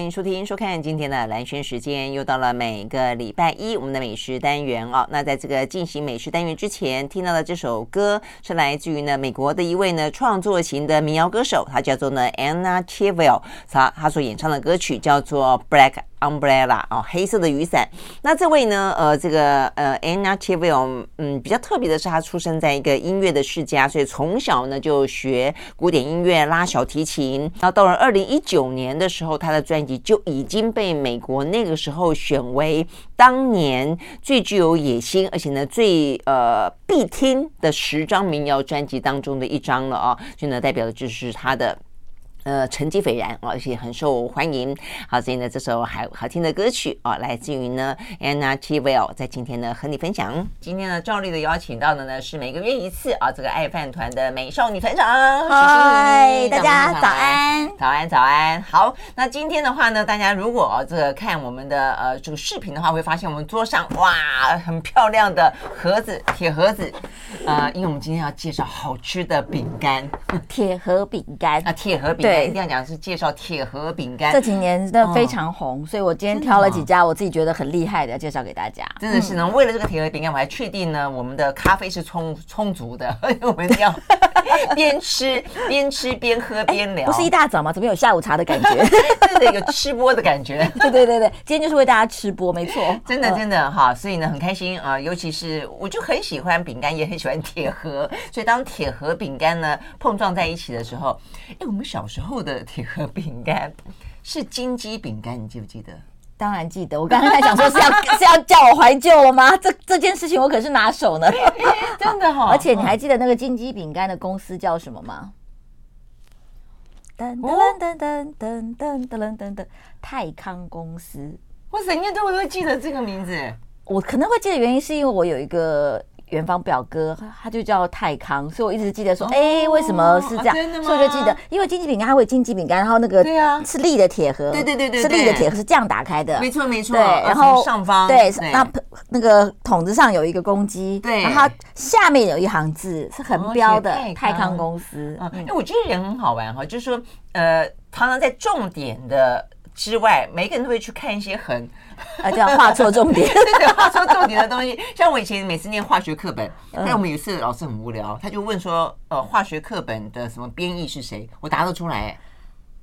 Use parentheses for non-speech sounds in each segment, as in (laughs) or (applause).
欢迎收听、收看今天的蓝轩时间，又到了每个礼拜一我们的美食单元哦。那在这个进行美食单元之前，听到的这首歌是来自于呢美国的一位呢创作型的民谣歌手，他叫做呢 Anna Chivell 他他所演唱的歌曲叫做 Black Umbrella 哦，黑色的雨伞。那这位呢，呃，这个呃，Anna Tchivil，嗯，比较特别的是，他出生在一个音乐的世家，所以从小呢就学古典音乐，拉小提琴。然后到了二零一九年的时候，他的专辑就已经被美国那个时候选为当年最具有野心，而且呢最呃必听的十张民谣专辑当中的一张了啊，所以呢代表的就是他的。呃，成绩斐然啊，而且很受欢迎。好，所以呢，这首好好听的歌曲啊，来自于呢 Anna Tchivil，在今天呢和你分享。今天呢，照例的邀请到的呢是每个月一次啊，这个爱饭团的美少女团长。嗨，大家早安，早安，早安。好，那今天的话呢，大家如果这个看我们的呃这个视频的话，会发现我们桌上哇，很漂亮的盒子，铁盒子。呃，因为我们今天要介绍好吃的饼干，(laughs) 铁盒饼干啊，铁盒饼干。一定要讲是介绍铁盒饼干，这几年真的非常红，哦、所以我今天挑了几家我自己觉得很厉害的，介绍给大家。真的是呢，为了这个铁盒饼干，我还确定呢，我们的咖啡是充充足的，(laughs) 我们要 (laughs) 边吃边吃边喝边聊。不是一大早吗？怎么有下午茶的感觉？对对，有吃播的感觉。(laughs) 对对对对，今天就是为大家吃播，没错。真的真的哈，所以呢很开心啊，尤其是我就很喜欢饼干，也很喜欢铁盒，所以当铁盒饼干呢碰撞在一起的时候，哎，我们小时候。后的铁盒饼干是金鸡饼干，你记不记得？当然记得。我刚刚在想说是要 (laughs) 是要叫我怀旧了吗？这这件事情我可是拿手呢，(laughs) 真的哈、哦。而且你还记得那个金鸡饼干的公司叫什么吗？噔噔噔噔噔噔噔噔噔，泰康公司。哇塞，你都会不会记得这个名字？我可能会记得，原因是因为我有一个。远方表哥，他就叫泰康，所以我一直记得说，哎、哦欸，为什么是这样？啊、所以我就记得，因为金鸡饼干它会金鸡饼干，然后那个对啊，是立的铁盒，对对对对，是立的铁盒是这样打开的，没错没错。对，然后上方对，那那个桶子上有一个公鸡，对，然后它下面有一行字是横标的泰康公司。嗯，因为我觉得人很好玩哈，就是说，呃，常常在重点的之外，每个人都会去看一些很。啊，这样画错重点，对 (laughs) 对，画错重点的东西。像我以前每次念化学课本，但我们有一次老师很无聊，他就问说，呃，化学课本的什么编译是谁？我答得出来。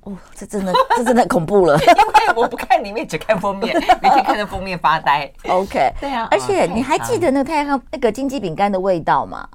哦，这真的，这真的恐怖了，(laughs) 因为我不看里面，只看封面，每天看着封面发呆。(laughs) OK，对啊。而且你还记得那个太阳那个金鸡饼干的味道吗？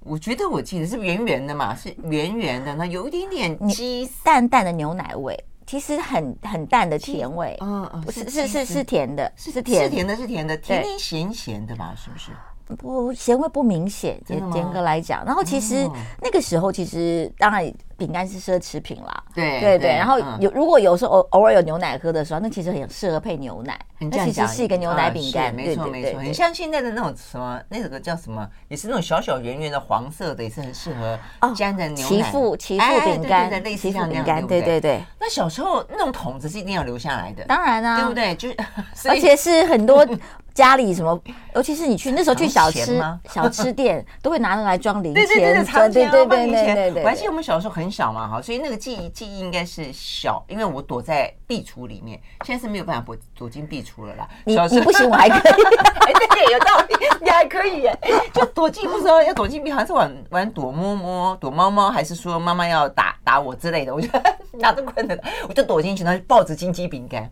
我觉得我记得是圆圆的嘛，是圆圆的，那有一点点鸡淡淡的牛奶味。其实很很淡的甜味，嗯嗯，不是是是是甜的，是甜是甜的，是甜的，甜甜咸咸的吧？是不是？不，咸味不明显，严严格来讲。然后其实那个时候，其实当然。饼干是奢侈品啦，对对对，然后有如果有时候偶偶尔有牛奶喝的时候，那其实很适合配牛奶，那其实是一个牛奶饼干，没错没错，很像现在的那种什么那个叫什么，也是那种小小圆圆的黄色的，也是很适合沾着牛奶。奇富奇富饼干，类似像那样，对对对。那小时候那种桶子是一定要留下来的，当然啊，对不对？就 (laughs) 而且是很多。家里什么，尤其是你去那时候去 (laughs) 小吃小吃店，都会拿那来装零钱。对 (laughs) 对对，对对对对。我还记得我们小时候很小嘛，哈，所以那个记忆记忆应该是小，因为我躲在壁橱里面，现在是没有办法躲躲进壁橱了啦。你你不行，我还可以。(laughs) 哎，对，有道理，你还可以耶。就躲进不知道要躲进壁，好像是玩玩躲猫猫、躲猫猫，还是说妈妈要打打我之类的，我就 (laughs) 拿着棍子，我就躲进去，然后抱着金鸡饼干。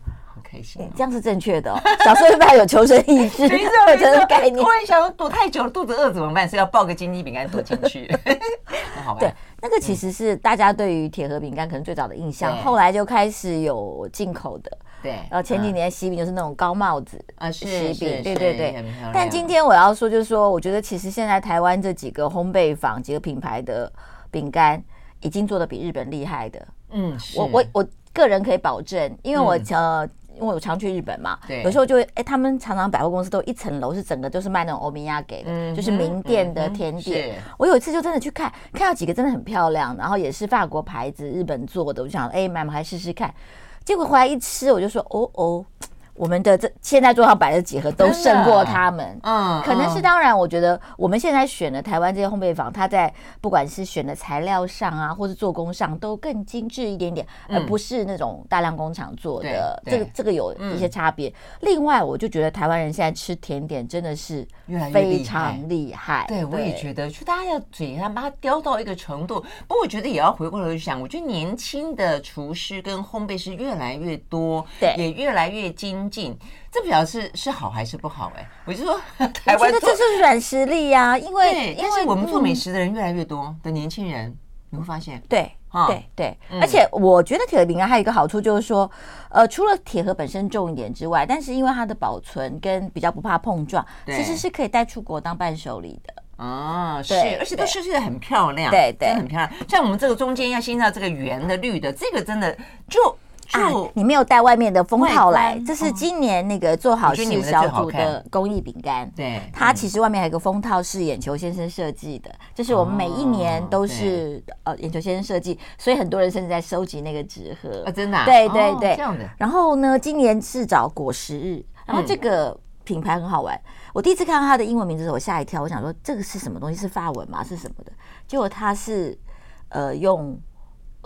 这样是正确的。哦 (laughs) 小时候会不会有求生意志？没错，这种概念。突然想躲太久了，肚子饿怎么办？是要抱个金鸡饼干躲进去，(laughs) 很好玩。对，那个其实是大家对于铁盒饼干可能最早的印象，后来就开始有进口的。对，然后前几年喜饼就是那种高帽子啊，喜饼，对对对。但今天我要说，就是说，我觉得其实现在台湾这几个烘焙坊、几个品牌的饼干，已经做的比日本厉害的。嗯，我我我。个人可以保证，因为我呃。因为我常去日本嘛，对，有时候就会哎，他们常常百货公司都一层楼是整个都是卖那种欧米亚给的，嗯、就是名店的甜点。嗯、我有一次就真的去看，看到几个真的很漂亮，然后也是法国牌子、日本做的，我就想哎，买买来试试看。结果回来一吃，我就说哦哦。我们的这现在桌上摆的几盒都胜过他们，嗯，可能是当然，我觉得我们现在选的台湾这些烘焙坊，它在不管是选的材料上啊，或是做工上都更精致一点点，而不是那种大量工厂做的，这个这个有一些差别。另外，我就觉得台湾人现在吃甜点真的是非常厉害，对，我也觉得，就大家要嘴上把它叼到一个程度。不过我觉得也要回过头去想，我觉得年轻的厨师跟烘焙师越来越多，对，也越来越精。进，这表示是好还是不好？哎，我就说，台湾我觉得这是软实力呀、啊，因为因为我们做美食的人越来越多的年轻人，嗯、你会发现，对，对对，嗯、而且我觉得铁盒饼干还有一个好处就是说，呃，除了铁盒本身重一点之外，但是因为它的保存跟比较不怕碰撞，其实是可以带出国当伴手礼的。哦，是，而且都设计的很漂亮，对对，很漂亮。像我们这个中间要先到这个圆的绿的，这个真的就。啊，你没有带外面的封套来，这是今年那个做好事小组的公益饼干。对，它其实外面还有个封套是眼球先生设计的，这是我们每一年都是呃眼球先生设计，所以很多人甚至在收集那个纸盒啊，真的，对对对，这样的。然后呢，今年是找果实日，然后这个品牌很好玩，我第一次看到它的英文名字的时候，我吓一跳，我想说这个是什么东西？是发文吗？是什么的？结果它是呃用。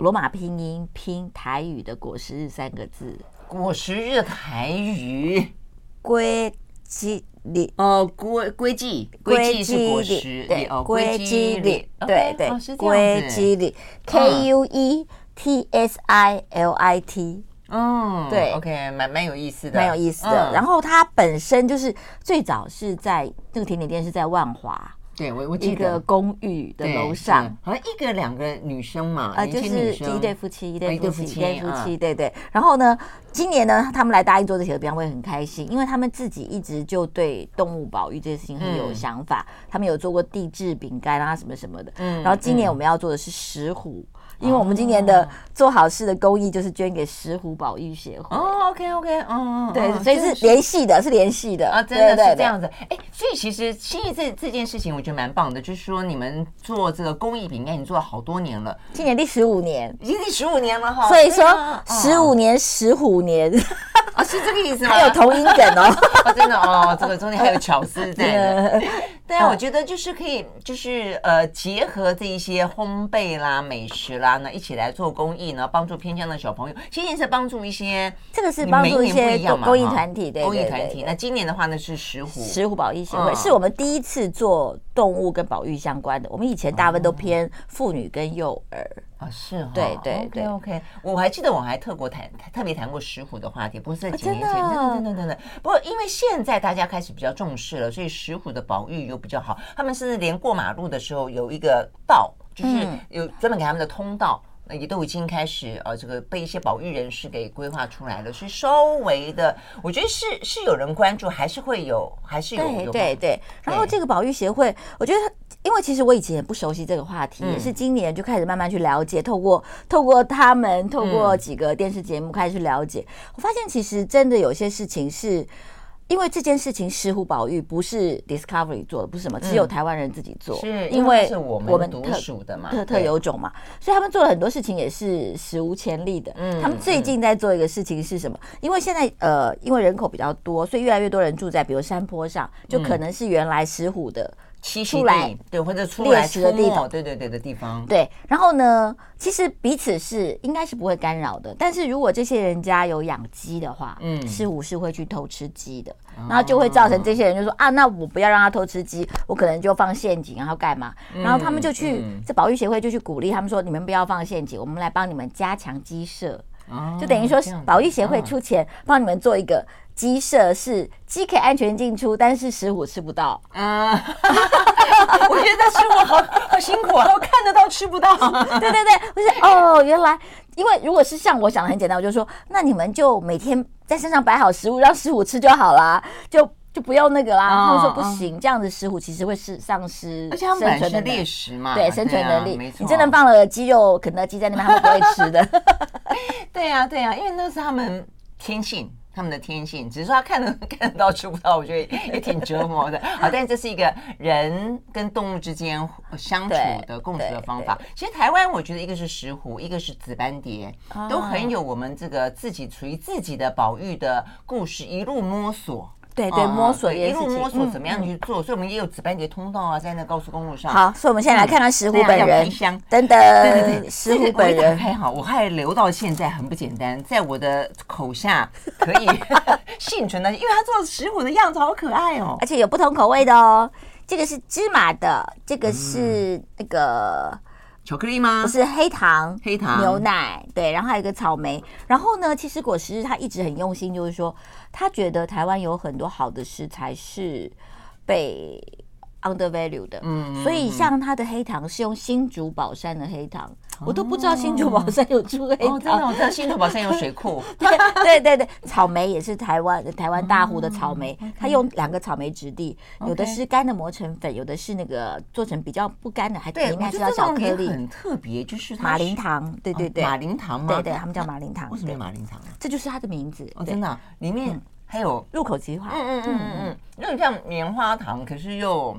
罗马拼音拼台语的“果实日”三个字，“果实日”台语。归基里。哦，归归基归基是果实对哦，归基里对对归基里。K U E T S I L I T 嗯对。OK 蛮蛮有意思的，蛮有意思的。然后它本身就是最早是在那个甜点店是在万华。对，我我记得一个公寓的楼上，好像一个两个女生嘛，呃，就是一对夫妻，一对夫妻，一对夫妻，对对。然后呢，今年呢，他们来答应做这些，别人会很开心，因为他们自己一直就对动物保育这件事情很有想法，他们有做过地质饼干啊什么什么的。嗯，然后今年我们要做的是石虎。因为我们今年的做好事的公益就是捐给石虎保育协会。哦，OK OK，嗯，对，所以是联系的，是联系的。啊，真的是这样子。哎，所以其实心意这这件事情，我觉得蛮棒的，就是说你们做这个公益饼干，你做了好多年了，今年第十五年，已经第十五年了哈。所以说十五年石虎年。啊，是这个意思吗？还有同音梗 (laughs) 哦，真的哦，这个中间还有巧思在的。(laughs) (laughs) 对啊，我觉得就是可以，就是呃，结合这一些烘焙啦、美食啦，呢一起来做公益呢，帮助偏乡的小朋友。今年是帮助一些，这个是帮助一些公益团体，对，公益团体。那今年的话呢是石虎，石虎保育协会，是我们第一次做动物跟保育相关的。我们以前大部分都偏妇女跟幼儿。啊，是哈，对对对，OK，我还记得我还特过谈特别谈过石虎的话题，不是在几年前，真的真的真的。不过因为现在大家开始比较重视了，所以石虎的保育又比较好。他们甚至连过马路的时候有一个道，就是有专门给他们的通道，那也都已经开始呃，这个被一些保育人士给规划出来了，所以稍微的，我觉得是是有人关注，还是会有，还是有对对对。然后这个保育协会，我觉得。因为其实我以前也不熟悉这个话题，也是今年就开始慢慢去了解，透过透过他们，透过几个电视节目开始去了解。我发现其实真的有些事情是，因为这件事情石虎保育不是 Discovery 做的，不是什么，只有台湾人自己做，是因为是我们独属的嘛，特特有种嘛，所以他们做了很多事情也是史无前例的。嗯，他们最近在做一个事情是什么？因为现在呃，因为人口比较多，所以越来越多人住在比如山坡上，就可能是原来石虎的。出来对，或者出来猎食的地方，对对对的地方。对，然后呢，其实彼此是应该是不会干扰的。但是如果这些人家有养鸡的话，嗯，是虎是会去偷吃鸡的，然后就会造成这些人就说啊，那我不要让他偷吃鸡，我可能就放陷阱，然后干嘛？然后他们就去这保育协会就去鼓励他们说，你们不要放陷阱，我们来帮你们加强鸡舍，就等于说保育协会出钱帮你们做一个。鸡舍是鸡可以安全进出，但是石虎吃不到。啊，(laughs) 我觉得石虎好好辛苦啊，(laughs) 我看得到吃不到。(laughs) 对对对，我是哦，原来因为如果是像我想的很简单，我就说那你们就每天在身上摆好食物，让石虎吃就好啦，就就不用那个啦。哦、他们说不行，哦、这样子石虎其实会是丧失，而且他们本身猎食嘛，对生存能力。啊、你真的放了鸡肉、肯德基在那边，他们不会吃的。对呀、啊，对呀、啊，因为那是他们天性。他们的天性，只是说他看得 (laughs) 看得到吃不到，我觉得也挺折磨的。(laughs) 好，但是这是一个人跟动物之间相处的共处的方法。其实台湾，我觉得一个是石虎，一个是紫斑蝶，都很有我们这个自己处于自己的保育的故事，一路摸索。对对，摸索一路摸索怎么样去做，所以我们也有紫斑蝶通道啊，在那高速公路上。好，所以我们现在来看看石虎本人。等等，对对对，石虎本人还好，我还留到现在很不简单，在我的口下可以 (laughs) 幸存的，因为他做石虎的样子好可爱哦，而且有不同口味的哦。这个是芝麻的，这个是那个。巧克力吗？不是黑糖，黑糖牛奶，对，然后还有一个草莓。然后呢，其实果实他一直很用心，就是说他觉得台湾有很多好的食材是被 undervalue 的，嗯，所以像他的黑糖是用新竹宝山的黑糖，我都不知道新竹宝山有出黑哦，真的，我知道新竹宝山有水库，(laughs) 对对对，草莓也是台湾台湾大湖的草莓，它用两个草莓质地，有的是干的磨成粉，有的是那个做成比较不干的，还里面是要小颗粒，很特别，就是马林糖，对对对，马林糖吗？对对，他们叫马林糖，为什么马林糖？这就是它的名字，哦，真的，里面还有入口即化，嗯嗯嗯嗯。嗯，有点像棉花糖，可是又。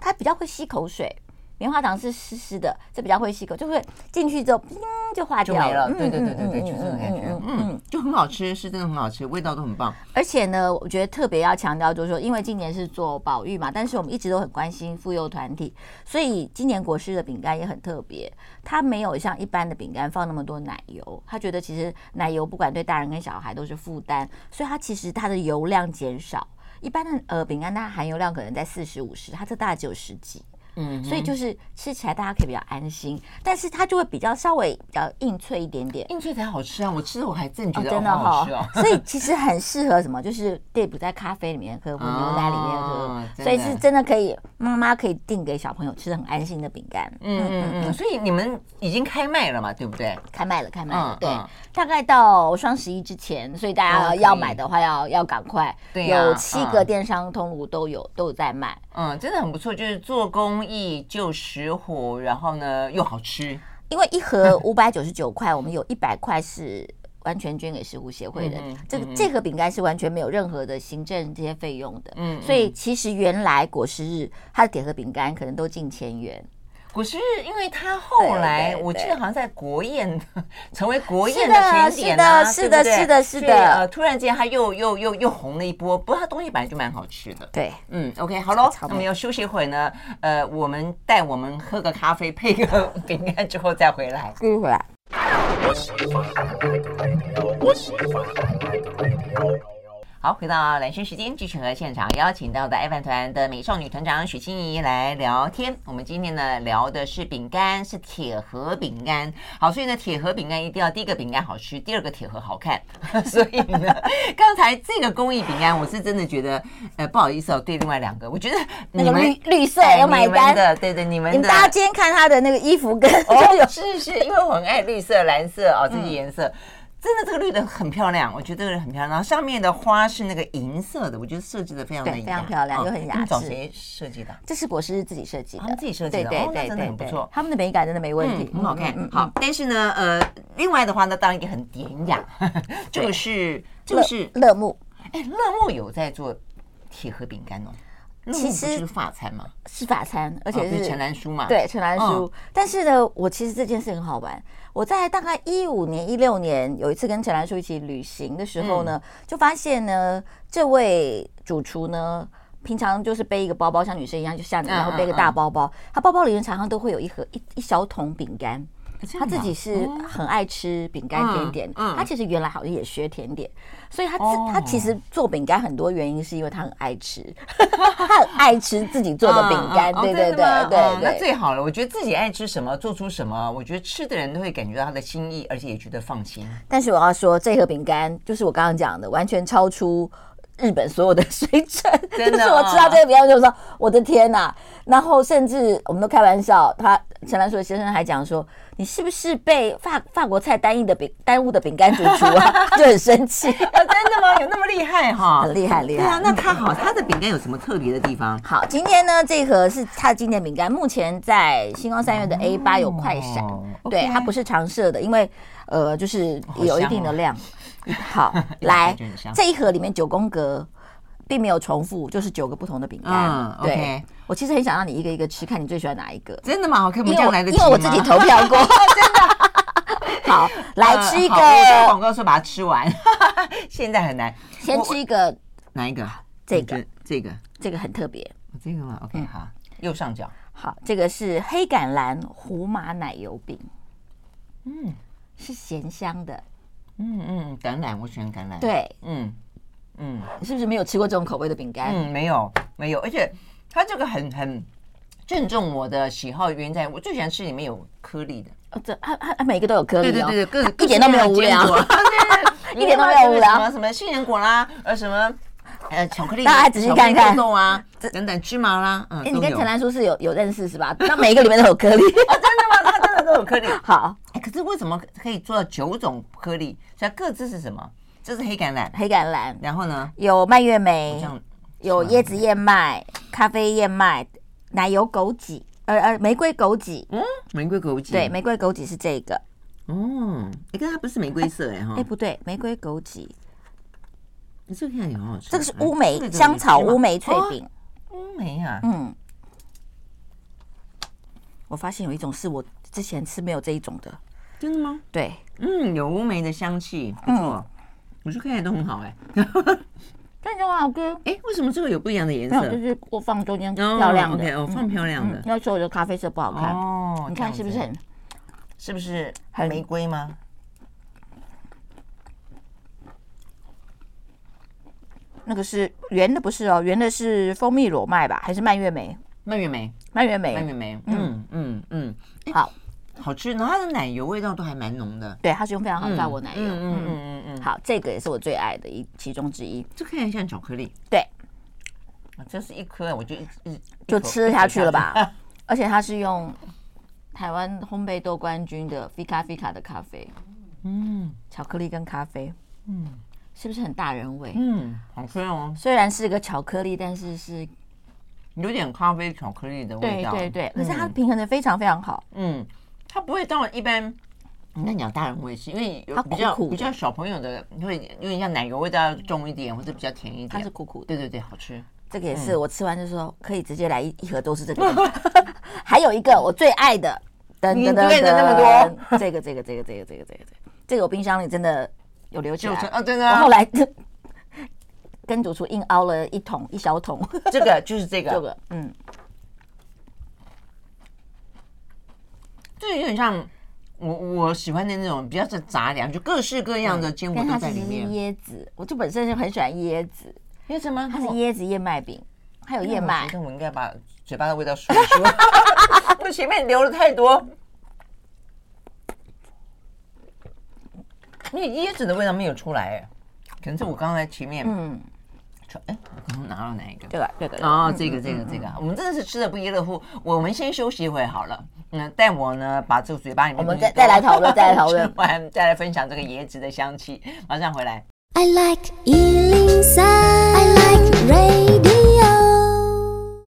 它比较会吸口水，棉花糖是湿湿的，这比较会吸口，就会进去之后，嗯，就化掉了。对对对对对，就是这种感觉，嗯嗯，就很好吃，是真的很好吃，味道都很棒。而且呢，我觉得特别要强调，就是说，因为今年是做保育嘛，但是我们一直都很关心妇幼团体，所以今年国师的饼干也很特别，它没有像一般的饼干放那么多奶油，他觉得其实奶油不管对大人跟小孩都是负担，所以它其实它的油量减少。一般的呃饼干，它含油量可能在四十五十，它这大概只有十几。嗯，所以就是吃起来大家可以比较安心，但是它就会比较稍微比较硬脆一点点，硬脆才好吃啊！我吃的我还真觉得真的好吃哦。所以其实很适合什么，就是 dip 在咖啡里面喝或牛奶里面喝，所以是真的可以妈妈可以订给小朋友吃的很安心的饼干。嗯嗯嗯。所以你们已经开卖了嘛？对不对？开卖了，开卖了。对，大概到双十一之前，所以大家要买的话要要赶快。对，有七个电商通路都有都有在卖。嗯，真的很不错，就是做公益救石虎，然后呢又好吃。因为一盒五百九十九块，我们有一百块是完全捐给石虎协会的。嗯、这个、嗯、这盒饼干是完全没有任何的行政这些费用的。嗯，所以其实原来果实日它的铁盒饼干可能都近千元。果实日，因为他后来我记得好像在国宴成为国宴的甜点啊，是的，是的，是的，呃，突然间他又又又又红了一波。不过他东西本来就蛮好吃的。对，嗯，OK，好喽，那么要休息一会儿呢。呃，我们带我们喝个咖啡，配个 (laughs) 饼干之后再回来。嗯，回来。好，回到蓝轩时间，继续和现场邀请到的爱饭团的美少女团长许欣怡来聊天。我们今天呢聊的是饼干，是铁盒饼干。好，所以呢铁盒饼干一定要第一个饼干好吃，第二个铁盒好看。(laughs) 所以呢，刚才这个工艺饼干，我是真的觉得，呃，不好意思哦，对另外两个，我觉得那个绿绿色要买单的，对对，你们的。大家今天看他的那个衣服跟哦，(laughs) 是是，因为我很爱绿色、蓝色哦，这些颜色。嗯真的，这个绿的很漂亮，我觉得这个很漂亮。然后上面的花是那个银色的，我觉得设计的非常的非常漂亮，又很雅致。找谁设计的？这是果师自己设计的，他们自己设计的，对对，真的很不错。他们的美感真的没问题，很好看。好，但是呢，呃，另外的话呢，当然也很典雅。这个是这个是乐木，哎，乐木有在做铁盒饼干哦。其实是法餐嘛，是法餐，而且是陈兰书嘛，对陈兰书。但是呢，我其实这件事很好玩。我在大概一五年、一六年有一次跟陈兰淑一起旅行的时候呢，就发现呢，这位主厨呢，平常就是背一个包包，像女生一样，就像你，然后背个大包包。他包包里面常常都会有一盒一一小桶饼干。他自己是很爱吃饼干甜点，他其实原来好像也学甜点，所以他自他其实做饼干很多原因是因为他很爱吃，(laughs) 他很爱吃自己做的饼干，对对对对，那最好了。我觉得自己爱吃什么，做出什么，我觉得吃的人都会感觉到他的心意，而且也觉得放心。但是我要说，这盒饼干就是我刚刚讲的，完全超出日本所有的 (laughs) 水准。真的，就是我吃到这个饼干就是说，我的天呐！然后甚至我们都开玩笑，他陈兰硕先生还讲说。你是不是被法法国菜单一的饼耽误的饼干主厨啊？(laughs) 就很生气。(laughs) 真的吗？有那么厉害哈？很厉害，厉害。对啊，那它好，它的饼干有什么特别的地方？好，今天呢，这盒是它的经典饼干，目前在星光三月的 A 八有快闪。哦、对，它不是常设的，因为呃，就是有一定的量。好，(laughs) 来这一盒里面九宫格。并没有重复，就是九个不同的饼干。嗯，对.我其实很想让你一个一个吃，看你最喜欢哪一个。真的吗？我可以不这样来得及？因为我自己投票过，(laughs) 真的。(laughs) 好，来吃一个。广告说把它吃完，(laughs) 现在很难。先吃一个，哪一个？这个，这个，这个很特别。这个吗？OK，好，右上角。好，这个是黑橄榄胡麻奶油饼。嗯，是咸香的。嗯嗯，橄榄，我喜欢橄榄。对，嗯。嗯，你是不是没有吃过这种口味的饼干？嗯，没有，没有，而且它这个很很正中我的喜好，原因在我最喜欢吃里面有颗粒的。哦，这它它它每个都有颗粒，对对对，一点都没有无聊，(laughs) 一点都没有无聊。什么什么杏仁果啦，呃什么呃巧克力，大家仔细看看啊，等等芝麻啦，嗯，你跟陈兰叔是有有认识是吧？那每一个里面都有颗粒，(laughs) 真的吗？它真的都有颗粒。(laughs) 好，哎，可是为什么可以做到九种颗粒？所以各自是什么？这是黑橄榄，黑橄榄，然后呢，有蔓越莓，有椰子燕麦，咖啡燕麦，奶油枸杞，呃呃，玫瑰枸杞，嗯，玫瑰枸杞，对，玫瑰枸杞是这个，哦，你看它不是玫瑰色哎哈，哎不对，玫瑰枸杞，你这个看起来很好吃，这个是乌梅香草乌梅脆饼，乌梅啊，嗯，我发现有一种是我之前吃没有这一种的，真的吗？对，嗯，有乌梅的香气，不错。我说看起来都很好哎，看起来很好吃。哎，为什么这个有不一样的颜色？就是我放中间漂亮的，我放漂亮的。要说我的咖啡色不好看哦，你看是不是很，是不是很玫瑰吗？那个是圆的，不是哦，圆的是蜂蜜裸麦吧？还是蔓越莓？蔓越莓，蔓越莓，蔓越莓。嗯嗯嗯，好。好吃，然后它的奶油味道都还蛮浓的。对，它是用非常好的法国奶油。嗯嗯嗯嗯好，这个也是我最爱的一其中之一。这看起来像巧克力。对，啊，这是一颗，我就一一就吃下去了吧。(laughs) (laughs) 而且它是用台湾烘焙豆冠军的 Fika Fika 的咖啡。嗯，巧克力跟咖啡，嗯，是不是很大人味？嗯，好吃哦。虽然是个巧克力，但是是有点咖啡巧克力的味道。对对对，可是它平衡的非常非常好。嗯。它不会到一般，你看讲大人味是因为有比较比较小朋友的，会有点像奶油味道重一点，或者比较甜一点。它是苦苦的，对对对，好吃。这个也是我吃完就说可以直接来一一盒都是这个。(laughs) 还有一个我最爱的，等等等等那么多，这个这个这个这个这个这个这个我冰箱里真的有留起来啊，真的。我后来 (laughs) 跟主厨硬凹了一桶一小桶，(laughs) 这个就是这个，这个嗯。就有点像我我喜欢的那种比较是杂粮，就各式各样的坚果都在里面。椰子，我就本身就很喜欢椰子。为什么？它是椰子燕麦饼，还有燕麦。我觉得我应该把嘴巴的味道说一说。(laughs) (laughs) 我前面留了太多，因为椰子的味道没有出来，哎，可能是我刚刚在前面。嗯。哎，我刚刚拿了哪一个？对吧？对的。哦，这个，这个，这个，我们真的是吃的不亦乐乎。我们先休息一会好了。嗯，但我呢，把这个嘴巴里面，我们再再来讨论，(laughs) 再来讨论，完再来分享这个椰子的香气。马上回来。I like 103,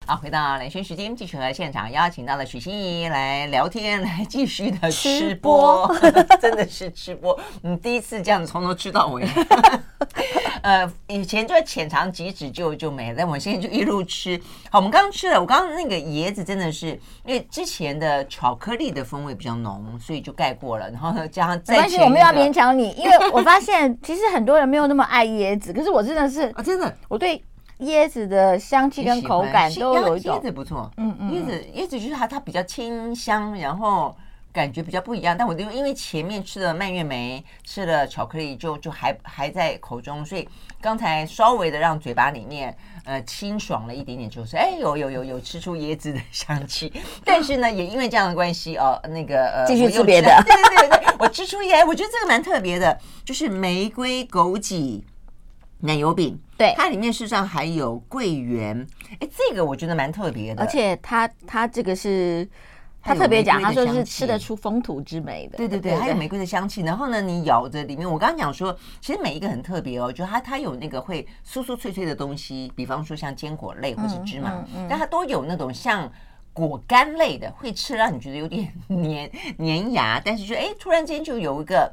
好，回到兰萱时间，继续和现场邀请到了许欣怡来聊天，来继续的吃播，吃播 (laughs) 真的是吃播。嗯，第一次这样子从头吃到尾。(laughs) 呃，以前就浅尝即止就就没了，但我现在就一路吃。好，我们刚刚吃了，我刚刚那个椰子真的是因为之前的巧克力的风味比较浓，所以就盖过了。然后呢，加上再没关系，我没有要勉强你，因为我发现其实很多人没有那么爱椰子，可是我真的是 (laughs) 啊，真的，我对椰子的香气跟口感都有一种椰子不错，嗯嗯，椰子椰子就是它它比较清香，然后。感觉比较不一样，但我就因为前面吃了蔓越莓，吃了巧克力就，就就还还在口中，所以刚才稍微的让嘴巴里面呃清爽了一点点，就是哎有有有有吃出椰子的香气，但是呢也因为这样的关系哦，那个呃继续吃别的，对对对对，我吃出耶，我觉得这个蛮特别的，就是玫瑰枸杞奶油饼，对，它里面事实上还有桂圆，哎，这个我觉得蛮特别的，而且它它这个是。他特别讲，他说是吃得出风土之美的。对对对，还有玫瑰的香气。然后呢，你咬着里面，我刚刚讲说，其实每一个很特别哦，就它它有那个会酥酥脆脆的东西，比方说像坚果类或是芝麻，但它都有那种像果干类的，会吃让你觉得有点黏黏牙，但是就哎，突然间就有一个，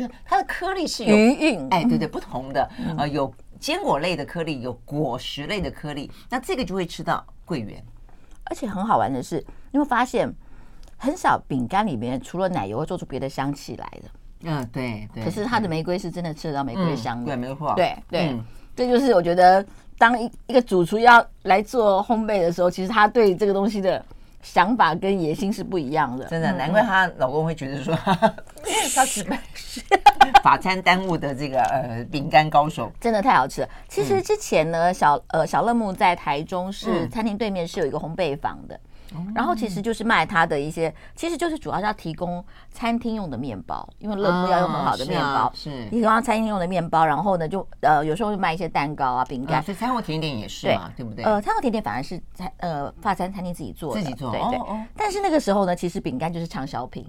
就它的颗粒是有余韵，哎，对对，不同的呃有。坚果类的颗粒有果实类的颗粒，那这个就会吃到桂圆。而且很好玩的是，你会发现很少饼干里面除了奶油会做出别的香气来的。嗯，对对。可是它的玫瑰是真的吃得到玫瑰香的。对，没错。对对，这就是我觉得当一一个主厨要来做烘焙的时候，其实他对这个东西的。想法跟野心是不一样的，真的，难怪她老公会觉得说，(laughs) 她是法餐耽误的这个呃饼干高手，真的太好吃了。其实之前呢，小呃小乐木在台中市餐厅对面是有一个烘焙坊的。然后其实就是卖他的一些，其实就是主要是要提供餐厅用的面包，因为乐福要用很好的面包，是提供餐厅用的面包。然后呢，就呃有时候会卖一些蛋糕啊、饼干。所以餐后甜点也是嘛，对不对？呃，餐后甜点反而是餐呃法餐餐厅自己做的，自己做。对对。但是那个时候呢，其实饼干就是畅销品。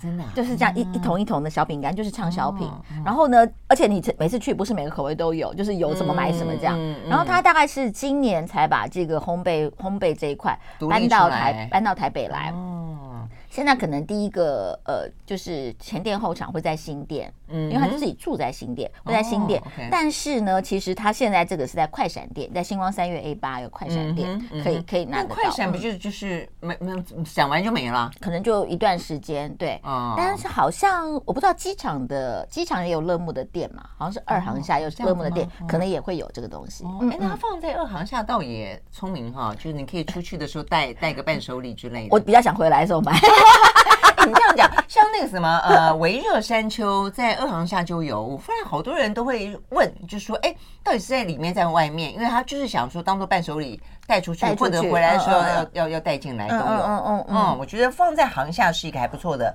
真的就是这样一一桶一桶的小饼干，就是畅销品。然后呢，而且你每次去不是每个口味都有，就是有什么买什么这样。然后他大概是今年才把这个烘焙烘焙这一块搬到台搬到台北来。现在可能第一个呃，就是前店后厂会在新店，嗯，因为他就自己住在新店，会在新店。但是呢，其实他现在这个是在快闪店，在星光三月 A 八有快闪店，可以可以拿得到。快闪不就就是没没闪完就没了？可能就一段时间，对。但是好像我不知道机场的机场也有乐木的店嘛，好像是二航下有乐木的店，可能也会有这个东西。哎，那它放在二航下倒也聪明哈，就是你可以出去的时候带 (laughs) 带个伴手礼之类的。我比较想回来的时候买。(laughs) (laughs) 你这样讲，像那个什么呃，微热山丘在二航下就有。我发现好多人都会问，就说哎，到底是在里面，在外面？因为他就是想说，当做伴手礼带出去，或者回来的时候要要要带进来都有。嗯嗯嗯，我觉得放在航下是一个还不错的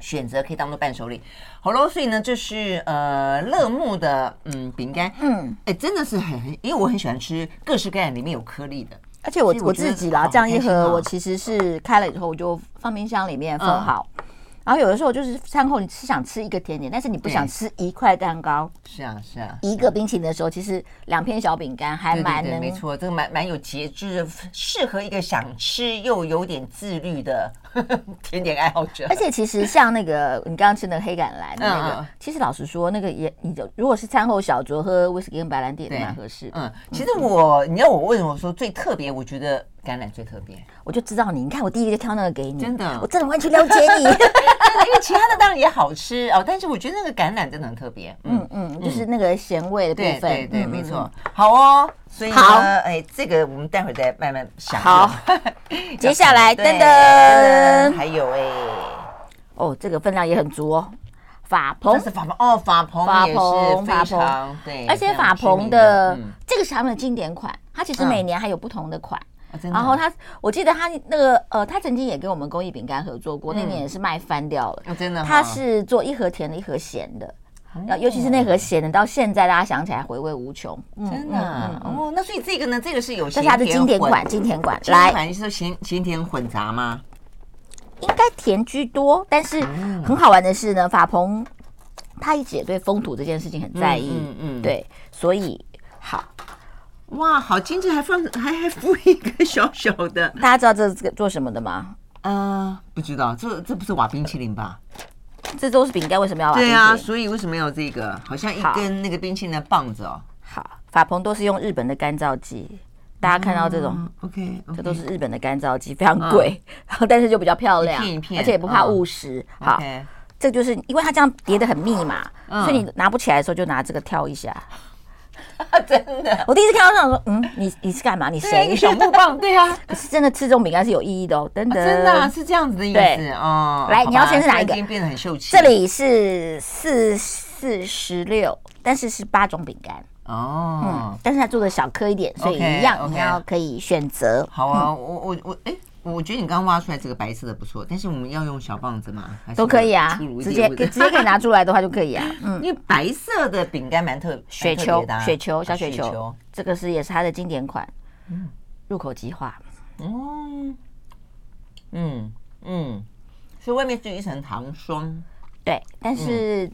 选择，可以当做伴手礼。好喽，所以呢，这是呃乐木的嗯饼干，嗯，哎，真的是很很，因为我很喜欢吃各式各样里面有颗粒的。而且我我自己啦，这样一盒我其实是开了以后我就放冰箱里面封好。然后有的时候就是餐后你是想吃一个甜点，但是你不想吃一块蛋糕。是啊是啊。一个冰淇淋的时候，其实两片小饼干还蛮能。没错，这个蛮蛮有节制，适合一个想吃又有点自律的 (laughs) 甜点爱好者。而且其实像那个你刚刚吃的黑橄榄那个，其实老实说，那个也你就如果是餐后小酌喝威士忌跟白兰地也蛮合适。嗯，其实我你要我为什么说最特别？我觉得。橄榄最特别，我就知道你。你看，我第一个就挑那个给你，真的，我真的完全了解你。(laughs) 因为其他的当然也好吃哦，但是我觉得那个橄榄真的很特别。嗯嗯，就是那个咸味的部分。对对，没错。好哦，所以呢，哎，这个我们待会儿再慢慢想。好，(laughs) 接下来噔噔，还有哎，哦，这个分量也很足哦。法鹏，这是法鹏。哦，法鹏，法鹏，法鹏，对，而且法鹏的这个是他们的经典款，它其实每年还有不同的款。然后他，我记得他那个呃，他曾经也跟我们公益饼干合作过，那年也是卖翻掉了。真的，他是做一盒甜的，一盒咸的，尤其是那盒咸的，到现在大家想起来回味无穷。真的哦，那所以这个呢，这个是有这是它的经典款，经典款。来，你是说咸咸甜混杂吗？应该甜居多，但是很好玩的是呢，法鹏他一直也对风土这件事情很在意。嗯嗯，对，所以好。哇，好精致，还放 (laughs) 还还附一个小小的。大家知道这是这个做什么的吗？呃，不知道，这这不是瓦冰淇淋吧？这都是饼干，为什么要？对啊，所以为什么要这个？好像一根那个冰淇淋的棒子哦。好，法鹏都是用日本的干燥剂，大家看到这种，OK，这都是日本的干燥剂，非常贵，然后 (laughs) 但是就比较漂亮，而且也不怕误食。好，这就是因为它这样叠的很密嘛，所以你拿不起来的时候就拿这个挑一下。(laughs) 真的，我第一次看到这样说，嗯，你你是干嘛？你谁？小木棒，(laughs) 对啊。可是真的吃这种饼干是有意义的哦，真的。真的是这样子的意思哦。来，你要先是哪一个？变得很秀气。这里是四四十六，但是是八种饼干哦。嗯，但是它做的小颗一点，所以一样你要可以选择。好啊，我我我，哎。我觉得你刚刚挖出来这个白色的不错，但是我们要用小棒子吗？都可以啊，直接直接可以拿出来的话就可以啊。(laughs) 嗯，因为白色的饼干蛮特雪球，雪球小雪球，这个是也是它的经典款。嗯，入口即化。哦，嗯，嗯，所以外面是一层糖霜。对，但是、嗯、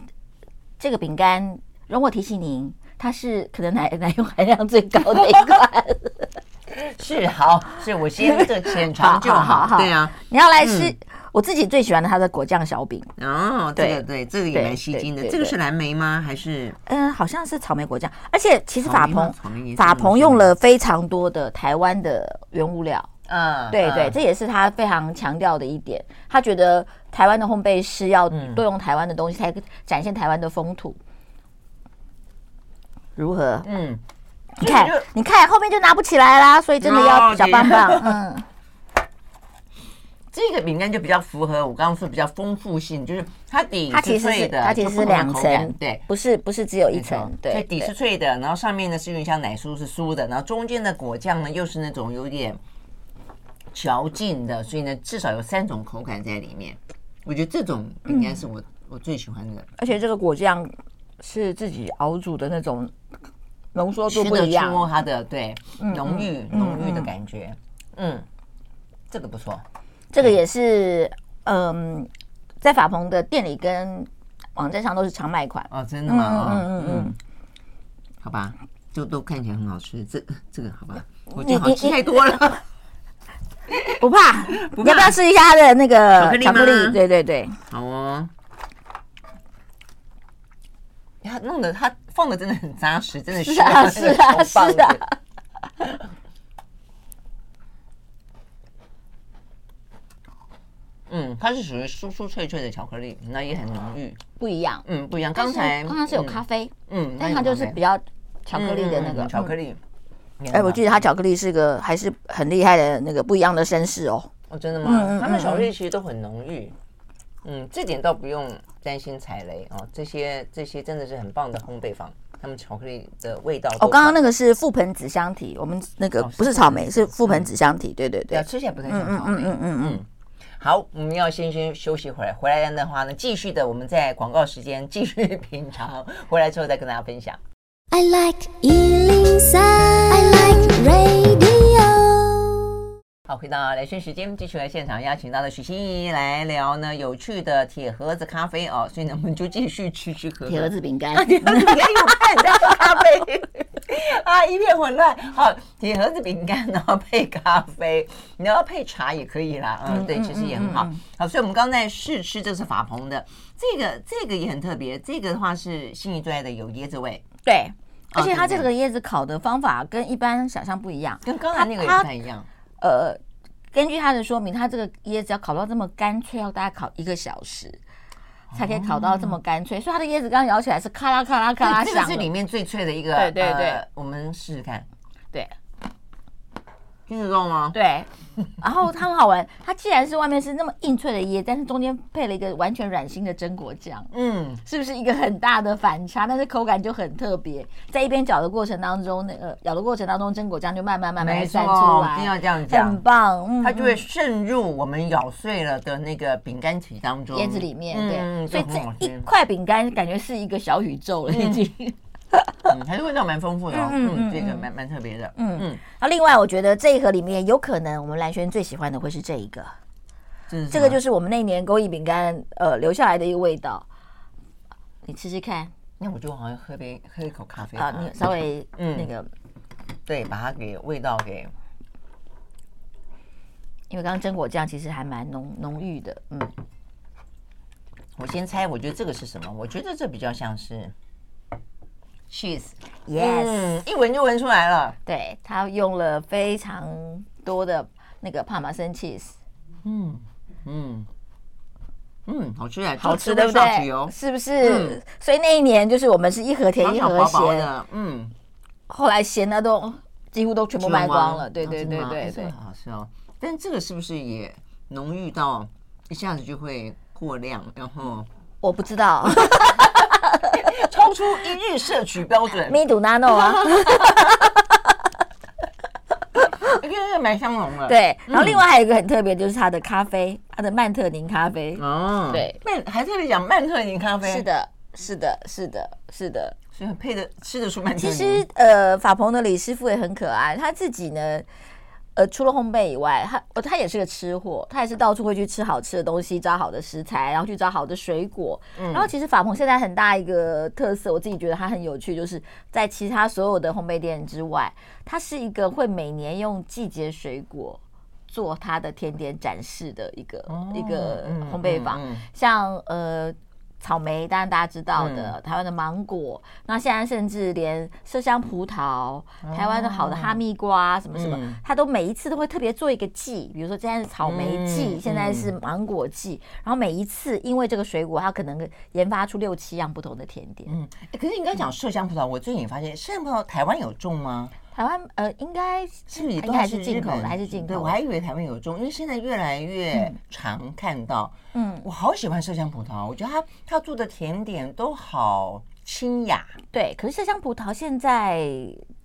这个饼干容我提醒您，它是可能奶 (laughs) 奶油含量最高的一款。(laughs) 是好，是我先这浅尝 (laughs) 就好。对啊，你要来吃。嗯我自己最喜欢的它的果酱小饼哦，对对对，这个也蛮吸睛的。这个是蓝莓吗？还是嗯，好像是草莓果酱。而且其实法鹏法鹏用了非常多的台湾的原物料，嗯，对对，这也是他非常强调的一点。他觉得台湾的烘焙师要多用台湾的东西，才展现台湾的风土。如何？嗯，你看，你看后面就拿不起来啦，所以真的要小棒棒，(laughs) 嗯。这个饼干就比较符合我刚刚说比较丰富性，就是它底是脆的，它其实是两层，对，不是不是只有一层，对，底是脆的，然后上面呢是有点像奶酥是酥的，然后中间的果酱呢又是那种有点嚼劲的，所以呢至少有三种口感在里面。我觉得这种饼干是我、嗯、我最喜欢的，而且这个果酱是自己熬煮的那种浓缩度不一样，吃它的对浓郁浓郁的感觉，嗯，这个不错。这个也是，嗯，在法鹏的店里跟网站上都是常卖款哦，真的吗？嗯嗯嗯嗯，好吧，就都看起来很好吃。这这个好吧，我觉得好吃太多了，(laughs) 不怕，不怕，要不要试一下它的那个巧克力？对对对，好哦。他弄得，他放的真的很扎实，真的是啊是啊是啊。(laughs) 嗯，它是属于酥酥脆脆的巧克力，那也很浓郁，不一样。嗯，不一样。刚才刚刚是有咖啡，嗯，但它就是比较巧克力的那个巧克力。哎，我记得它巧克力是个还是很厉害的那个不一样的绅士哦。哦，真的吗？他们巧克力其实都很浓郁。嗯，这点倒不用担心踩雷哦。这些这些真的是很棒的烘焙坊，他们巧克力的味道。哦，刚刚那个是覆盆子香体，我们那个不是草莓，是覆盆子香体。对对对，吃起来不太像草莓。嗯嗯嗯嗯。好，我们要先先休息回来，回来的话呢，继续的我们在广告时间继续品尝，回来之后再跟大家分享。I like 103, I like radio。好，回到来讯时间，继续来现场邀请到的许欣怡来聊呢有趣的铁盒子咖啡哦，所以呢我们就继续吃吃喝喝铁盒子饼干，铁盒子饼干有看到咖啡。啊，一片混乱。好，铁盒子饼干，然后配咖啡，你要配茶也可以啦。嗯，对，其实也很好。好，所以我们刚才试吃，这是法鹏的，这个这个也很特别。这个的话是心怡最爱的，有椰子味。对，而且它这个椰子烤的方法跟一般想象不一样，跟刚才那个也不太一样。呃，根据他的说明，他这个椰子要烤到这么干脆，要大概烤一个小时。才可以烤到这么干脆，所以它的椰子刚咬起来是咔啦咔啦咔啦响。这个是里面最脆的一个。对对对，我们试试看。对。听得到吗？对，然后它很好玩，(laughs) 它既然是外面是那么硬脆的椰，但是中间配了一个完全软心的榛果酱，嗯，是不是一个很大的反差？但是口感就很特别，在一边嚼的过程当中，那个咬的过程当中，榛果酱就慢慢慢慢散出来，一定要这样讲，很棒，嗯，它就会渗入我们咬碎了的那个饼干体当中，椰子里面，对，所以这一块饼干感觉是一个小宇宙了，已经。嗯，(laughs) 还是味道蛮丰富的，哦，嗯，嗯，这个蛮蛮特别的，嗯嗯。那另外，我觉得这一盒里面有可能我们蓝轩最喜欢的会是这一个，这个就是我们那年工艺饼干呃留下来的一个味道，你吃吃看。那我就好像喝杯喝一口咖啡啊，你稍微嗯那个，对，把它给味道给，因为刚刚榛果酱其实还蛮浓浓郁的，嗯。我先猜，我觉得这个是什么？我觉得这比较像是。cheese，yes，嗯，一闻就闻出来了。对，他用了非常多的那个帕玛森 cheese，嗯嗯嗯，好吃啊，好吃对不对？是不是？所以那一年就是我们是一盒甜一盒咸，嗯，后来咸的都几乎都全部卖光了。对对对对对，好吃哦。但这个是不是也浓郁到一下子就会过量？然后我不知道。(laughs) 超出一日摄取标准，Me do not know 啊，(laughs) 因为蛮香浓的。对，然后另外还有一个很特别，就是它的咖啡，它的曼特宁咖啡。哦，对，曼还特别讲曼特宁咖啡。是的，是的，是的，是的，所以配的吃得出曼特宁。其实呃，法鹏的李师傅也很可爱，他自己呢，呃，除了烘焙以外，他呃他也是个吃货，他也是到处会去吃好吃的东西，找好的食材，然后去找好的水果。嗯、然后其实法鹏现在很大一个特色，我自己觉得它很有趣，就是在其他所有的烘焙店之外，它是一个会每年用季节水果做它的甜点展示的一个、哦、一个烘焙坊，嗯嗯嗯、像呃。草莓，当然大家知道的，嗯、台湾的芒果，那现在甚至连麝香葡萄，台湾的好的哈密瓜，什么什么，嗯、它都每一次都会特别做一个季，比如说现在是草莓季，嗯、现在是芒果季，嗯、然后每一次因为这个水果，它可能研发出六七样不同的甜点。嗯，可是你刚才讲麝香葡萄，我最近发现麝香葡萄台湾有种吗？台湾呃，应该是不是都还是进口的，还是进口？对，我还以为台湾有种，因为现在越来越常看到。嗯，我好喜欢麝香葡萄，我觉得它它做的甜点都好清雅。对，可是麝香葡萄现在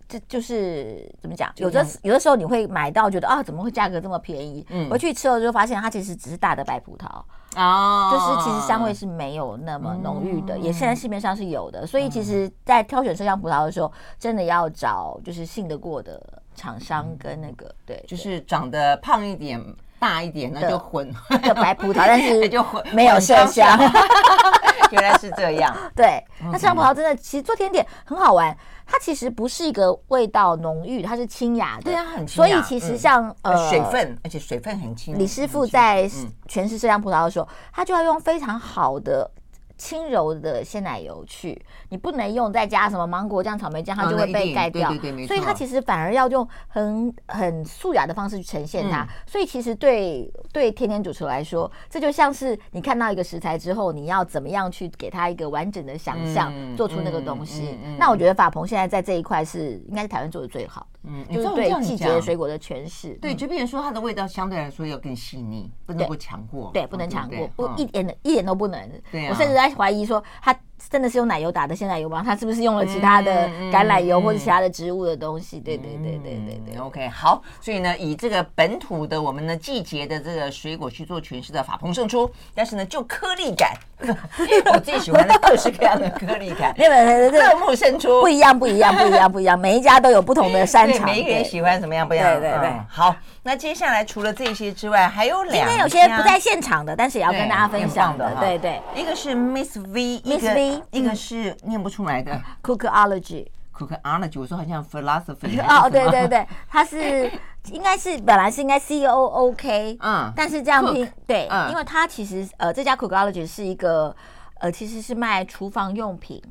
这就是怎么讲？有的有的时候你会买到，觉得啊，怎么会价格这么便宜？嗯，回去吃了之后发现它其实只是大的白葡萄。哦，就是其实香味是没有那么浓郁的，嗯、也现在市面上是有的，所以其实，在挑选麝香葡萄的时候，真的要找就是信得过的厂商跟那个对，就是长得胖一点、大一点，那就混就白葡萄，(laughs) 但是就混没有麝香。(laughs) 原来是这样，(laughs) 对，那麝香葡萄真的其实做甜点很好玩。它其实不是一个味道浓郁，它是清雅的，对啊，很清雅。所以其实像、嗯、呃水分，而且水分很清。李师傅在诠释麝香葡萄的时候，嗯、他就要用非常好的。轻柔的鲜奶油去，你不能用再加什么芒果酱、草莓酱，它就会被盖掉。所以它其实反而要用很很素雅的方式去呈现它。所以其实对对天天主厨来说，这就像是你看到一个食材之后，你要怎么样去给它一个完整的想象，做出那个东西。那我觉得法鹏现在在这一块是应该是台湾做的最好。嗯，就是对季节水果的诠释。对，就比如说它的味道相对来说要更细腻，不能够强过。对，不能强过，不一点的一点都不能。对，我甚至在。怀疑说他真的是用奶油打的鲜奶油吗？他是不是用了其他的橄榄油或者其他的植物的东西？对对对对对对。OK，好，所以呢，以这个本土的我们的季节的这个水果去做诠释的法鹏胜出，但是呢，就颗粒感，(laughs) 我最喜欢的各式各样的颗粒感，(laughs) (laughs) 那个乐木胜出，不一样不一样不一样不一样，每一家都有不同的擅长，每一个人喜欢什么样不一样？对对对，好。那接下来除了这些之外，还有两。今天有些不在现场的，但是也要跟大家分享的。对对，一个是 Miss V，Miss V，一个是念不出来的 Cookerology，Cookerology，我说好像 Philosophy。哦，对对对，它是 (laughs) 应该是本来是应该 C O O K，嗯，但是这样拼对，因为它其实呃这家 Cookerology 是一个呃其实是卖厨房用品。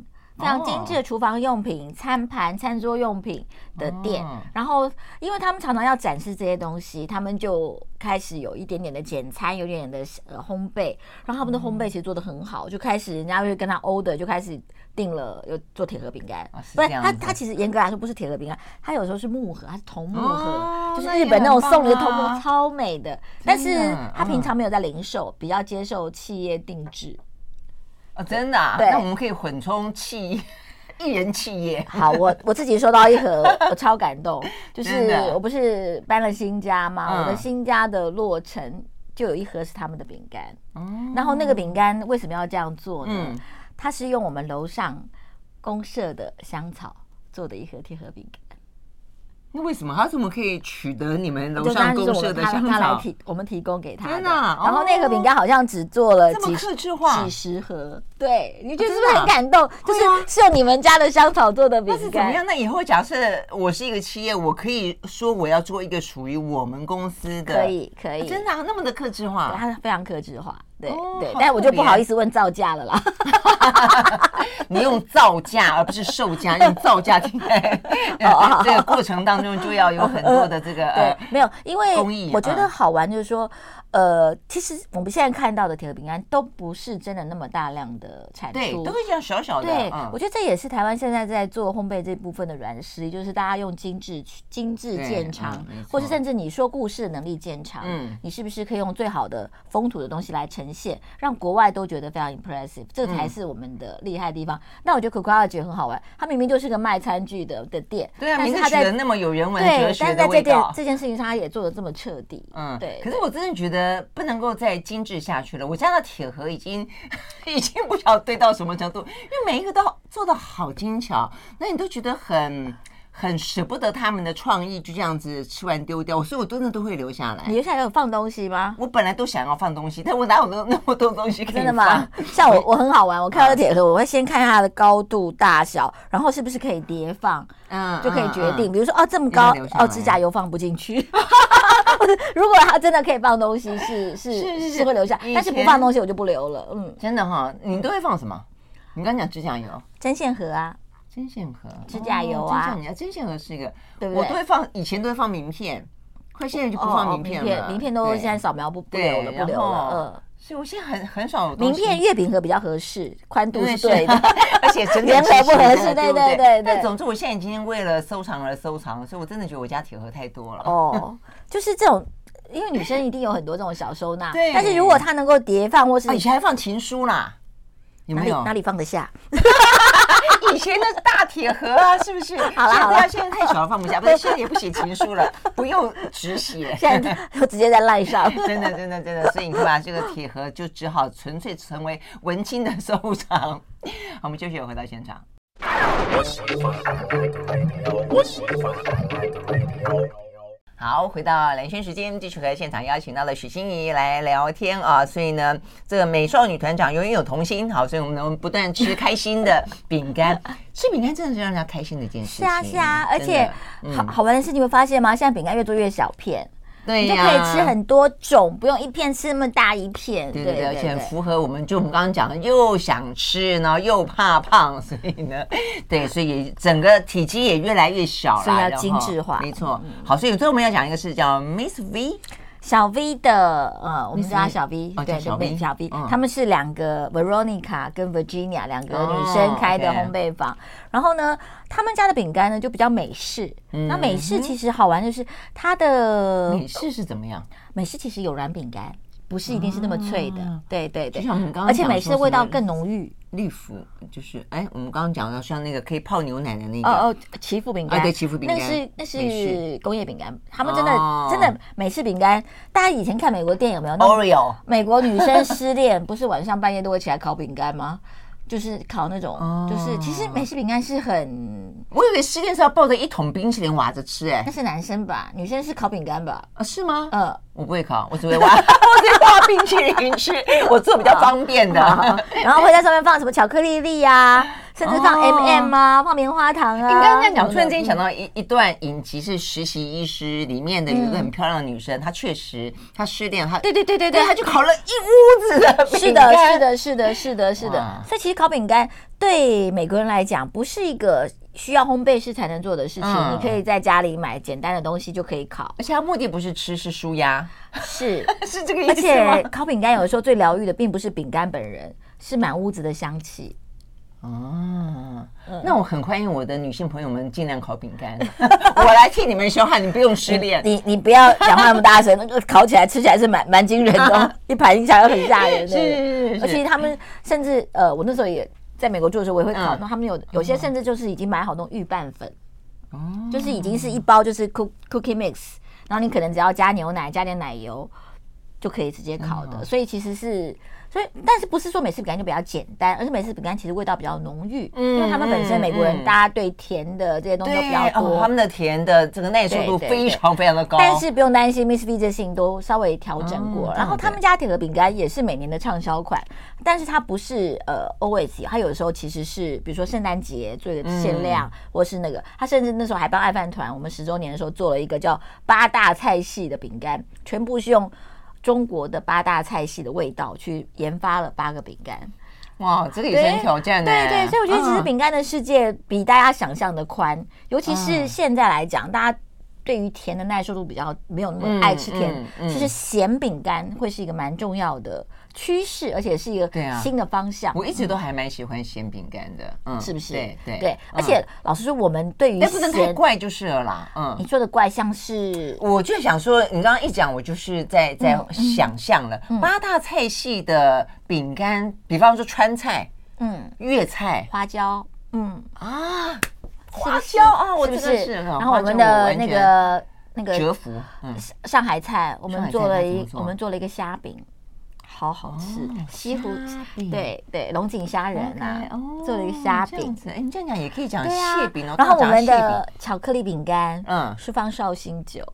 非常精致的厨房用品、oh. 餐盘、餐桌用品的店，oh. 然后因为他们常常要展示这些东西，他们就开始有一点点的简餐，有一点点的呃烘焙，然后他们的烘焙其实做的很好，就开始人家会跟他 order，就开始订了有做铁盒饼干。Oh, 不是，他他其实严格来说不是铁盒饼干，他有时候是木盒，它是铜木盒，oh, 就是日本那种送的铜木，啊、超美的。但是他平常没有在零售，比较接受企业定制。哦，真的啊？对，那我们可以混充气一人企业。(laughs) 好，我我自己收到一盒，我超感动。就是我不是搬了新家吗？嗯、我的新家的落成就有一盒是他们的饼干。嗯、然后那个饼干为什么要这样做呢？嗯、它是用我们楼上公社的香草做的一盒贴合饼干。那为什么他怎么可以取得你们楼上公社的香草？他来提，我们提供给他的。天哪！然后那盒饼干好像只做了几几十盒。对，你觉得是不是很感动？就是是用你们家的香草做的饼干。怎么样？那以后假设我是一个企业，我可以说我要做一个属于我们公司的。可以，可以。真的那么的克制化？它非常克制化。对对，但我就不好意思问造价了啦。(laughs) 你用造价 (laughs) 而不是售价，(laughs) 用造价这个过程当中就要有很多的这个 (laughs) 对，没有，因为我觉得好玩就是说。呃，其实我们现在看到的铁盒饼干都不是真的那么大量的产出，对，都是这样小小的。对，嗯、我觉得这也是台湾现在在做烘焙这部分的软实力，就是大家用精致、精致见长，嗯、或是甚至你说故事的能力见长，嗯，你是不是可以用最好的风土的东西来呈现，让国外都觉得非常 impressive，这才是我们的厉害的地方。嗯、那我觉得 Cookerology 很好玩，它明明就是个卖餐具的的店，对啊，但是它在那么有人文哲学的味道，对，但是在这件这件事情上，它也做的这么彻底，嗯，对。可是我真的觉得。呃不能够再精致下去了。我家的铁盒已经 (laughs) 已经不晓得堆到什么程度，因为每一个都做的好精巧，那你都觉得很很舍不得他们的创意，就这样子吃完丢掉，所以我真的都会留下来。你留下来有放东西吗？我本来都想要放东西，但我哪有那那么多东西可以放？真的吗？(laughs) 像我，我很好玩，我看到铁盒，我会先看它的高度大小，然后是不是可以叠放，嗯，就可以决定。比如说哦，这么高，哦，指甲油放不进去。(laughs) 如果它真的可以放东西，是是是会留下，但是不放东西我就不留了。嗯，真的哈，你都会放什么？你刚讲指甲油、针线盒啊。针线盒、指甲油啊，你看针线盒是一个，对不对？我都会放，以前都会放名片，快现在就不放名片了。名片都现在扫描不不留了，不留了。嗯，所以我现在很很少。名片月饼盒比较合适，宽度是对的，(laughs) 而且整连盒不合适，对对对。但总之，我现在已经为了收藏而收藏，所以我真的觉得我家铁盒太多了。哦，就是这种，因为女生 (laughs) 一定有很多这种小收纳，但是如果她能够叠放，或是以前还放情书啦，有没有？哪里放得下？(laughs) 以前那是大铁盒啊，(laughs) 是不是？好了好了，现在太小了，放不下。不是，(laughs) 现在也不写情书了，不用纸写，现在都直接在赖上。真的，真的，真的。所以你看吧，这个铁盒就只好纯粹成为文青的收藏。好，我们休息，回到现场。好，回到蓝轩时间，继续和现场邀请到了许欣怡来聊天啊。所以呢，这个美少女团长永远有童心，好，所以我们能不断吃开心的饼干，(laughs) 吃饼干真的是让人家开心的一件事情。是啊，是啊，而且好好玩的事，你会发现吗？现在饼干越做越小片。对呀，你就可以吃很多种，不用一片吃那么大一片。对对对，而且符合我们就我们刚刚讲的，又想吃，然后又怕胖，所以呢，(laughs) 对，所以整个体积也越来越小了，所以要精致化。没错，好，所以最后我们要讲一个是叫 Miss V。小 V 的，呃，我们叫他小 V，对，小 V，小 V，他们是两个 Veronica 跟 Virginia 两个女生开的烘焙坊。然后呢，他们家的饼干呢就比较美式。那美式其实好玩就是它的美式是怎么样？美式其实有软饼干，不是一定是那么脆的。对对对，而且美式的味道更浓郁。利福就是哎，我们刚刚讲到像那个可以泡牛奶的那个哦哦，祈福饼干，对，奇福饼干，那是那是工业饼干，他们真的真的美式饼干，大家以前看美国电影有没有？Oreo，美国女生失恋不是晚上半夜都会起来烤饼干吗？就是烤那种，就是其实美式饼干是很，我以为失恋是要抱着一桶冰淇淋挖着吃，哎，那是男生吧？女生是烤饼干吧？啊，是吗？呃。我不会烤，我只会挖，(laughs) 我只会挖冰淇淋吃，我做比较方便的。(laughs) (laughs) 然后会在上面放什么巧克力粒呀，甚至放 M&M 啊，放棉花糖啊。你刚刚讲，突然间想到一一段影集，是实习医师里面的有一个很漂亮的女生，她确实她失恋，她对对对对对，她就烤了一屋子 (laughs) 的饼干。是的，是的，是的，是的，是的。所以其实烤饼干对美国人来讲不是一个。需要烘焙师才能做的事情，嗯、你可以在家里买简单的东西就可以烤，而且它目的不是吃，是舒压，是 (laughs) 是这个意思。而且烤饼干有的时候最疗愈的，并不是饼干本人，是满屋子的香气。哦，那我很欢迎我的女性朋友们尽量烤饼干，(laughs) 我来替你们消耗，你不用失恋。你你不要讲话那么大声，(laughs) 那个烤起来吃起来是蛮蛮惊人的，(laughs) 一盘一下又很吓人。是是是，而且他们甚至呃，我那时候也。在美国住的时候，我也会烤。那他们有有些甚至就是已经买好那种预拌粉，哦就是已经是一包就是 cook cookie mix，然后你可能只要加牛奶加点奶油就可以直接烤的。所以其实是。所以，但是不是说美式饼干就比较简单，而是美式饼干其实味道比较浓郁，嗯，因为他们本身美国人大家对甜的这些东西都比较多，他们的甜的这个耐受度非常非常的高。但是不用担心，Miss V 这些都稍微调整过。然后他们家铁盒饼干也是每年的畅销款，但是它不是呃 always，它有的时候其实是比如说圣诞节做一个限量，或是那个，他甚至那时候还帮爱饭团我们十周年的时候做了一个叫八大菜系的饼干，全部是用。中国的八大菜系的味道去研发了八个饼干，哇，这个也是很挑战的。对对，所以我觉得其实饼干的世界比大家想象的宽，嗯、尤其是现在来讲，大家对于甜的耐受度比较没有那么爱吃甜，嗯嗯嗯、其实咸饼干会是一个蛮重要的。趋势，而且是一个新的方向。我一直都还蛮喜欢咸饼干的，嗯，是不是？对对对。而且老实说，我们对于咸不能太怪就是了啦。嗯，你说的怪像是，我就想说，你刚刚一讲，我就是在在想象了八大菜系的饼干，比方说川菜，嗯，粤菜，花椒，嗯啊，花椒啊，我真的是。然后我们的那个那个折服，嗯，上海菜，我们做了一我们做了一个虾饼。好好吃，西湖对对龙井虾仁啊，做了一个虾饼。哎，你这样讲也可以讲蟹饼哦。然后我们的巧克力饼干，嗯，是放绍兴酒。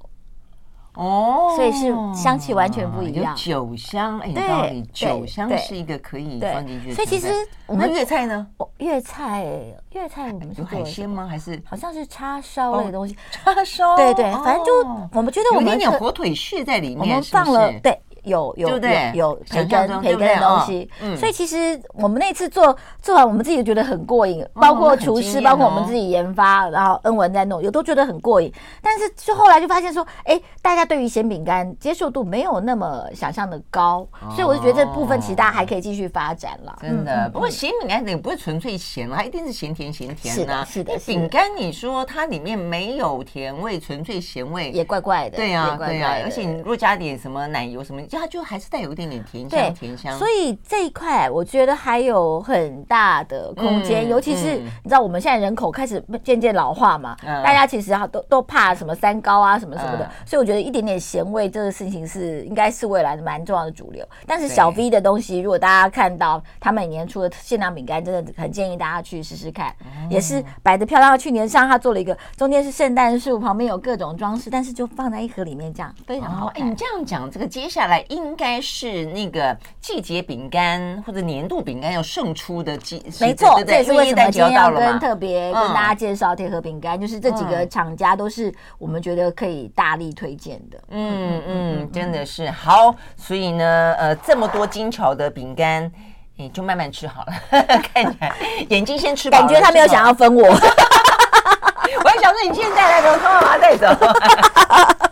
哦，所以是香气完全不一样，酒香，哎，对，酒香是一一个可以放进去。所以其实我们粤菜呢？粤菜，粤菜我们有海鲜吗？还是好像是叉烧类的东西？叉烧，对对，反正就我们觉得我们有点火腿屑在里面，我们放了对。有有有有培根培根的东西，所以其实我们那次做做完，我们自己觉得很过瘾，包括厨师，包括我们自己研发，然后恩文在弄，有都觉得很过瘾。但是就后来就发现说，哎，大家对于咸饼干接受度没有那么想象的高，所以我就觉得这部分其实大家还可以继续发展了。真的，不过咸饼干也不是纯粹咸，它一定是咸甜咸甜的。是的，饼干你说它里面没有甜味，纯粹咸味也怪怪的。对呀，对呀，而且你如果加点什么奶油什么。它就还是带有一点点甜香，甜香。所以这一块我觉得还有很大的空间，尤其是你知道我们现在人口开始渐渐老化嘛，大家其实都都怕什么三高啊什么什么的，所以我觉得一点点咸味这个事情是应该是未来的蛮重要的主流。但是小 V 的东西，如果大家看到他每年出的限量饼干，真的很建议大家去试试看，也是摆的漂亮。去年上他做了一个，中间是圣诞树，旁边有各种装饰，但是就放在一盒里面，这样非常好。哎，你这样讲，这个接下来。应该是那个季节饼干或者年度饼干要胜出的季，没错，这也是为什么今天要跟特别跟大家介绍铁盒饼干，就是这几个厂家都是我们觉得可以大力推荐的。嗯嗯，真的是好，所以呢，呃，这么多精巧的饼干，你就慢慢吃好了，(laughs) 看起来眼睛先吃饱，感觉他没有想要分我，(laughs) 我还想说你现在来给我把它带走。(laughs)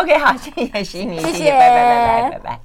OK，好，谢谢徐米，谢谢，拜拜，拜拜，拜拜。